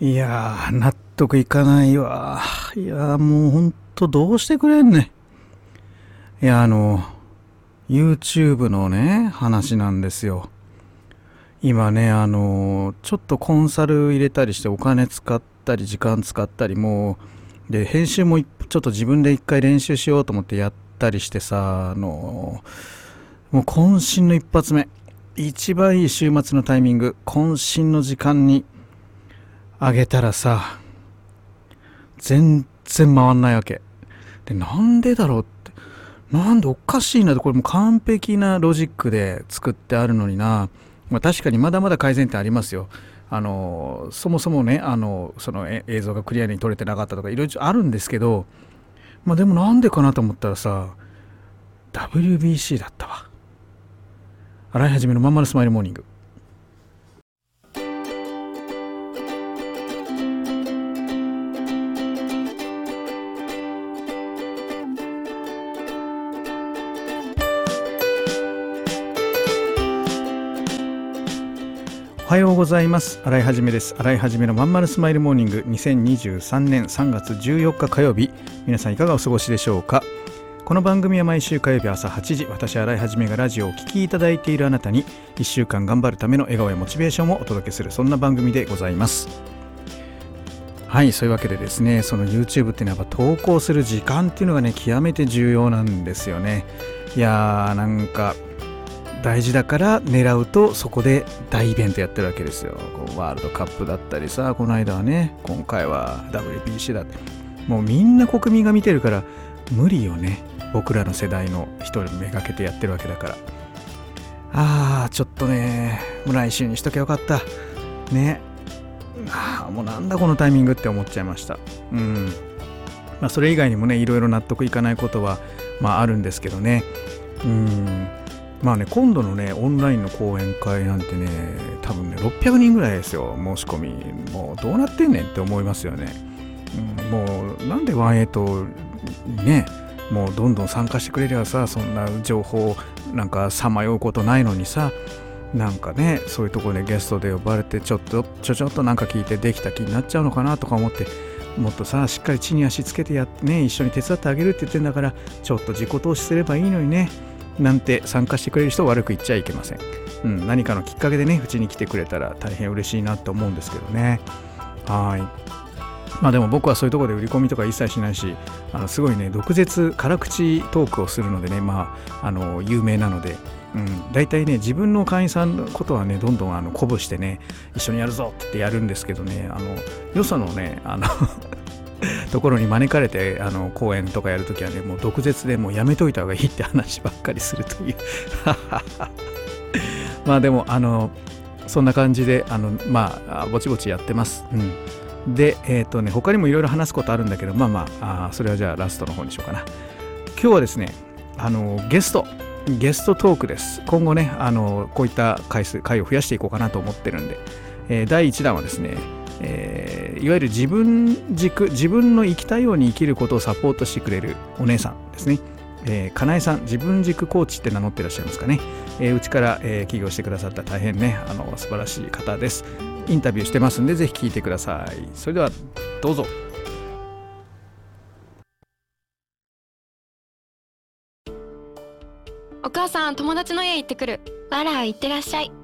いやー、納得いかないわ。いやー、もうほんとどうしてくれんねん。いや、あの、YouTube のね、話なんですよ。今ね、あの、ちょっとコンサル入れたりしてお金使ったり、時間使ったり、もう、で、編集もちょっと自分で一回練習しようと思ってやったりしてさ、あの、もう渾身の一発目。一番いい週末のタイミング、渾身の時間にあげたらさ、全然回んないわけ。で、なんでだろうって。なんでおかしいなって、これも完璧なロジックで作ってあるのにな。まあ、確かにまだまだ改善点ありますよ。あのそもそもねあのその映像がクリアに撮れてなかったとかいろいろあるんですけど、まあ、でもなんでかなと思ったらさ WBC だったわ洗い始めのまんまるスマイルモーニングございます。洗いはじめです。洗いはじめのまんまるスマイルモーニング。2023年3月14日火曜日。皆さんいかがお過ごしでしょうか？この番組は毎週火曜日朝8時。私洗いはじめがラジオをお聴きいただいているあなたに1週間頑張るための笑顔やモチベーションをお届けするそんな番組でございます。はいそういうわけでですねその YouTube っていうのはやっぱ投稿する時間っていうのがね極めて重要なんですよね。いやーなんか大事だから狙うとそこで大イベントやってるわけですよ。こうワールドカップだったりさこの間はね今回は WBC だって。もうみんな国民が見てるから無理よね。僕らの世代の人めがけてやってるわけだから。あーちょっとね来週にしときゃよかった。ね。ああもうなんだこのタイミングって思っちゃいました。うん。まあそれ以外にもねいろいろ納得いかないことはまああるんですけどね。うん。まあね今度のねオンラインの講演会なんてね多分ね600人ぐらいですよ申し込み。もうどうなってんねんって思いますよね、うん、もうなんで18にねもうどんどん参加してくれりゃさそんな情報なんかさまようことないのにさなんかねそういうとこでゲストで呼ばれてちょっとちょちょっとなんか聞いてできた気になっちゃうのかなとか思ってもっとさしっかり地に足つけてやってね一緒に手伝ってあげるって言ってんだからちょっと自己投資すればいいのにね。なんて参加してくれる人を悪く言っちゃいけません、うん、何かのきっかけでねうちに来てくれたら大変嬉しいなと思うんですけどね。はい。まあでも僕はそういうとこで売り込みとか一切しないしあのすごいね毒舌辛口トークをするのでねまああの有名なので。うん、大体ね自分の会員さんのことはねどんどんあの鼓舞してね一緒にやるぞってやるんですけどねあのよそのねあのところに招かれてあの講演とかやるときはねもう毒舌でもうやめといた方がいいって話ばっかりするという。まあでもあのそんな感じであのまあぼちぼちやってます、うん。で、えっ、ー、とね、他にもいろいろ話すことあるんだけど、まあまああ、それはじゃあラストの方にしようかな。今日はですね、あの、ゲスト、ゲストトークです。今後ね、あの、こういった回数、回を増やしていこうかなと思ってるんで、えー、第1弾はですね、えー、いわゆる自分軸、自分の生きたいように生きることをサポートしてくれるお姉さんですね。えー、かなえさん、自分軸コーチって名乗ってらっしゃいますかね。えー、うちから、えー、起業してくださった大変ね、あの素晴らしい方です。インタビューしてますんで、ぜひ聞いてください。それでは、どうぞ。お母さん、友達の家行ってくる。あら、行ってらっしゃい。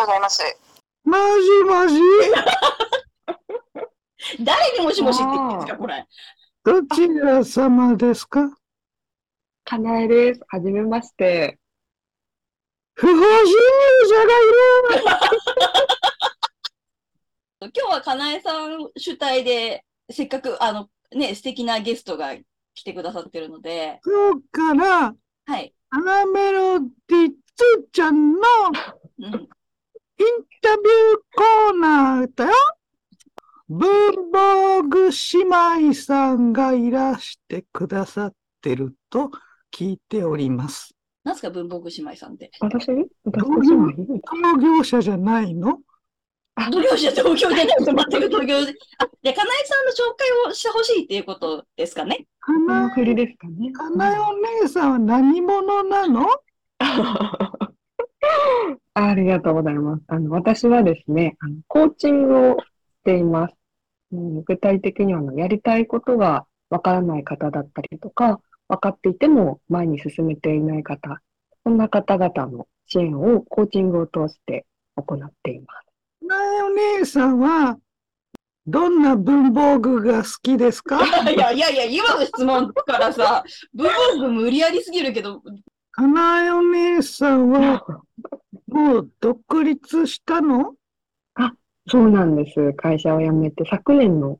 の高橋でございます。もしもし、誰にもしもしって言ってんですか、これ。どちら様ですか？かなえです。はじめまして。不法侵入者がいる 今日はかなえさん主体で、せっかく、あの、ね、素敵なゲストが来てくださってるので、今日から、はい。アナメロディツーちゃんのうん、インタビューコーナーだよ。文房具姉妹さんがいらしてくださってると聞いております。なんすか、文房具姉妹さんって？私？私と姉妹同業者じゃないの？同業者、東京でないと全く東京で。あ、で、かなえさんの紹介をしてほしいっていうことですかね？かな振りですかね。かなえお姉さんは何者なの？ありがとうございます。あの、私はですね、あのコーチングをしています。うん、具体的にはあの、やりたいことがわからない方だったりとか、分かっていても前に進めていない方、そんな方々の支援をコーチングを通して行っています。かなえお姉さんはどんな文房具が好きですか？いやいやいや、今の質問からさ、文房具無理やりすぎるけど、かなえさんはもう独立したの？そうなんです。会社を辞めて昨年の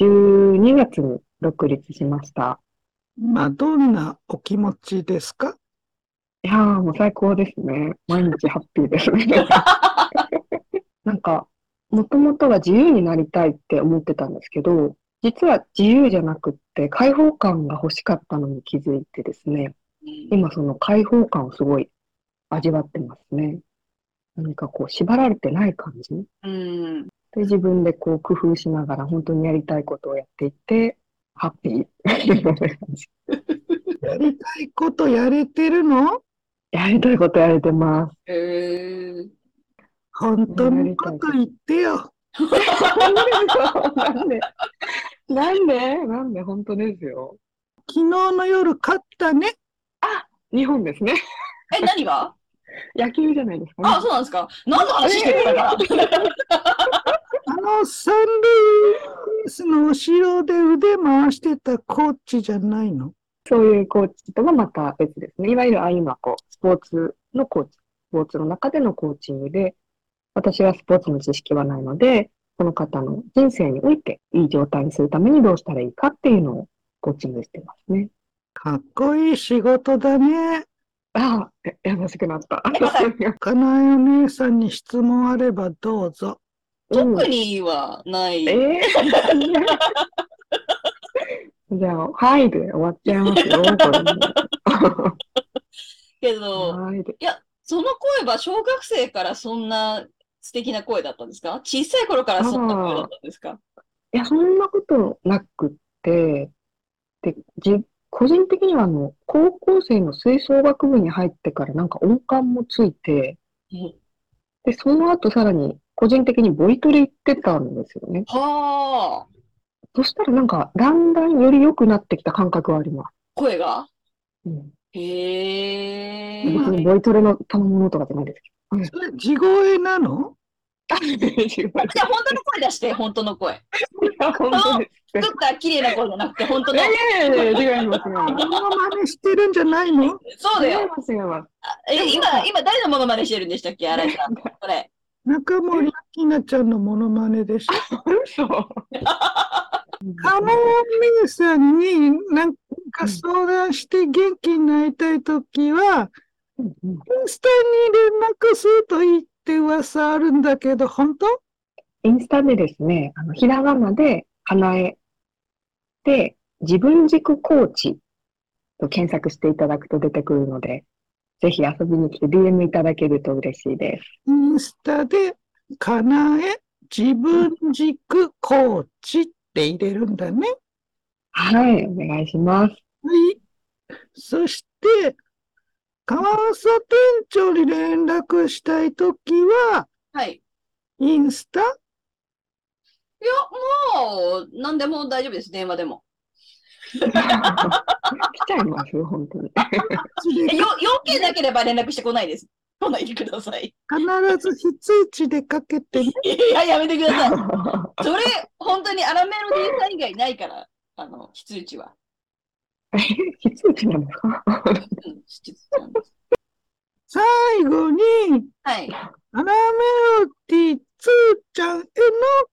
12月に独立しました。今どんなお気持ちですか？いやー、もう最高ですね。毎日ハッピーですね。なんか、もともとは自由になりたいって思ってたんですけど、実は自由じゃなくって開放感が欲しかったのに気づいてですね、今その開放感をすごい味わってますね。何かこう縛られてない感じうん。で、自分でこう工夫しながら本当にやりたいことをやっていって、ハッピー。やりたいことやれてるの？やりたいことやれてます。えー、本当のこと言ってよ。なんで？なんで？なんで？本当ですよ。昨日の夜勝ったね。日本ですね。え、何が？野球じゃないですかね。あ、そうなんですか何の話してたかあの三塁ベースの後ろで腕回してたコーチじゃないの？そういうコーチとはまた別ですね。いわゆるああいうのはこう、スポーツのコーチ、スポーツの中でのコーチングで、私はスポーツの知識はないので、その方の人生においていい状態にするためにどうしたらいいかっていうのをコーチングしてますね。かっこいい仕事だね。ああ、え優しくなった。かなえお姉さんに質問あればどうぞ。特にはない。ええ じゃあ、はいで終わっちゃいますよ、これけど、いや、その声は小学生からそんな素敵な声だったんですか？小さい頃からそんな声だったんですか？いや、そんなことなくって、で、じ、個人的にはあの、高校生の吹奏楽部に入ってからなんか音感もついて、うんで、その後さらに個人的にボイトレ行ってたんですよね。はあ、そしたらなんか、だんだんより良くなってきた感覚はあります。声が？うん。へえ。別にボイトレの賜物とかじゃないですけそれ地声なの？じゃあ本当の声出して、本当の声。本当です。作った綺麗な声じゃなくて、本当いの。やいやいや、違います、違います。モノマネしてるんじゃないの？そうだよ。今、今誰のモノマネしてるんでしたっけ？新井さん。これ。中森明菜ちゃんのモノマネでしょ？嘘。かなえお姉さんになんか相談して元気になりたいときは、インスタに連絡するといいって噂あるんだけど、本当？インスタでですね、あの、ひらがなで、花江で、自分軸コーチと検索していただくと出てくるので、ぜひ遊びに来て DM いただけると嬉しいです。インスタで、かなえ自分軸コーチって入れるんだね。はい、お願いします。はい。そして、川佐店長に連絡したいときは、はい。インスタ？いや、もう、何でも大丈夫です。電話でも。来ちゃいますよ、本当に。えよ 4K なければ連絡してこないです。来ないでください。必ず非通知でかけてね。いや、やめてください。それ、本当にアラメロディーさん以外ないから、あの、非通知は。非通知なんですかうん、非通知なんです。最後に、はい。アラメロディつーちゃんへの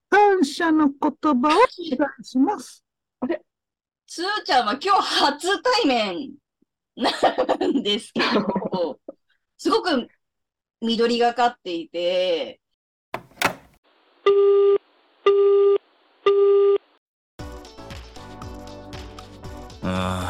感謝の言葉をお願いします。つーちゃんは今日初対面なんですけど、すごく緑がかっていて、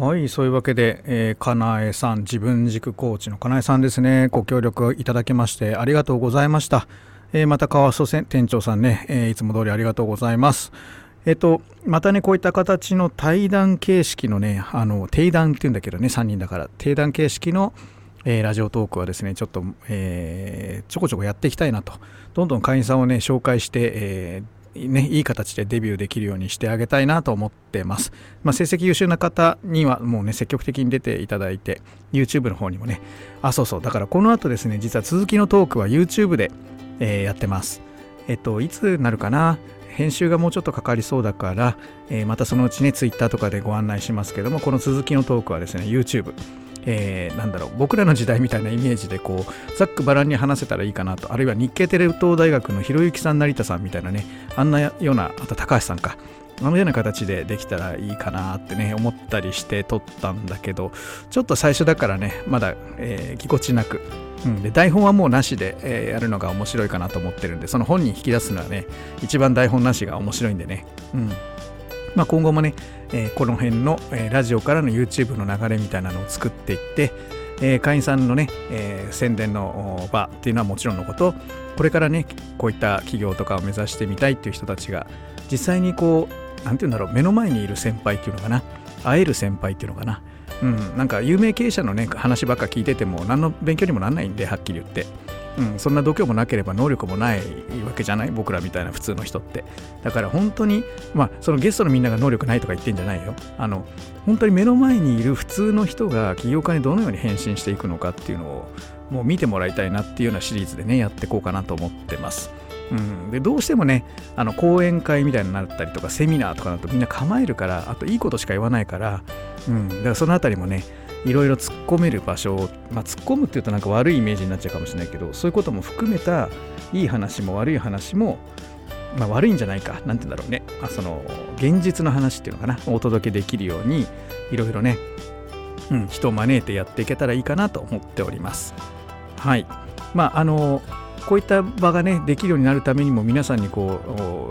はい、そういうわけで、えー、かなえさん、自分軸コーチのかなえさんですね、ご協力いただきましてありがとうございました。えーまた川曽店長さんね、えーいつも通りありがとうございます。えっと、またね、こういった形の対談形式のね、あの、定談っていうんだけどね、3人だから、定談形式の、えーラジオトークはですね、ちょっと、えーちょこちょこやっていきたいなと、どんどん会員さんをね、紹介して、えーね、いい形でデビューできるようにしてあげたいなと思ってます。まあ、成績優秀な方にはもうね、積極的に出ていただいて、YouTube の方にもね、あ、そうそう、だからこの後ですね、実は続きのトークは YouTube で、えーやってます。えっと、いつなるかな？編集がもうちょっとかかりそうだから、えーまたそのうちね、Twitter とかでご案内しますけども、この続きのトークはですね、YouTube、えーなんだろう、僕らの時代みたいなイメージで、こう、ざっくばらんに話せたらいいかなと、あるいは日系テレ東大学のひろゆきさん、成田さんみたいなね、あんなような、あと高橋さんか、あのような形でできたらいいかなってね、思ったりして撮ったんだけど、ちょっと最初だからね、まだ、えーぎこちなく、うん、で台本はもうなしで、えーやるのが面白いかなと思ってるんで、その本人引き出すのはね、一番台本なしが面白いんでね、うん。まあ、今後もね、えーこの辺の、えーラジオからの YouTube の流れみたいなのを作っていって、えー会員さんのね、え宣伝の場っていうのはもちろんのこと、これからね、こういった企業とかを目指してみたいっていう人たちが、実際にこう、なんていうんだろう、目の前にいる先輩っていうのかな、会える先輩っていうのかな、うん、なんか有名経営者のね、話ばっか聞いてても、何の勉強にもなんないんで、はっきり言って。うん、そんな度胸もなければ能力もないわけじゃない僕らみたいな普通の人って。だから本当にまあそのゲストのみんなが能力ないとか言ってんじゃないよ。あの本当に目の前にいる普通の人が起業家にどのように変身していくのかっていうのをもう見てもらいたいなっていうようなシリーズでねやっていこうかなと思ってます。うん、でどうしてもねあの講演会みたいになったりとかセミナーとかだとみんな構えるからあといいことしか言わないから、うん、だからそのあたりもねいろいろ突っ込める場所を、まあ、突っ込むっていうとなんか悪いイメージになっちゃうかもしれないけどそういうことも含めたいい話も悪い話も、まあ、悪いんじゃないかなんて言うんだろうね。あその現実の話っていうのかな。お届けできるようにいろいろね、うん、人を招いてやっていけたらいいかなと思っております。はい。まああのこういった場がねできるようになるためにも皆さんにこ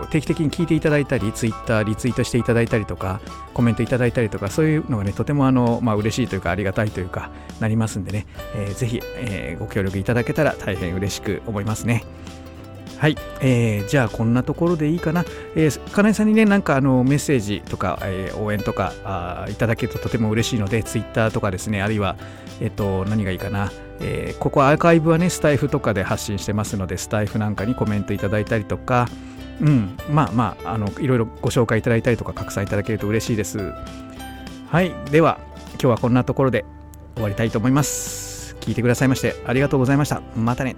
う定期的に聞いていただいたりツイッターリツイートしていただいたりとかコメントいただいたりとかそういうのがねとてもあの、まあ嬉しいというかありがたいというかなりますんでね、えーぜひ、えーご協力いただけたら大変嬉しく思いますね。はい、えーじゃあこんなところでいいかな。えー、金井さんにね、なんかあのメッセージとか、えー応援とかあいただけるととても嬉しいので、ツイッターとかですね、あるいは、えっ、と、何がいいかな。えーここアーカイブはね、スタイフとかで発信してますので、スタイフなんかにコメントいただいたりとか、うん、まあまあ、あの、いろいろご紹介いただいたりとか、拡散いただけると嬉しいです。はい、では、今日はこんなところで終わりたいと思います。聞いてくださいましてありがとうございました。またね。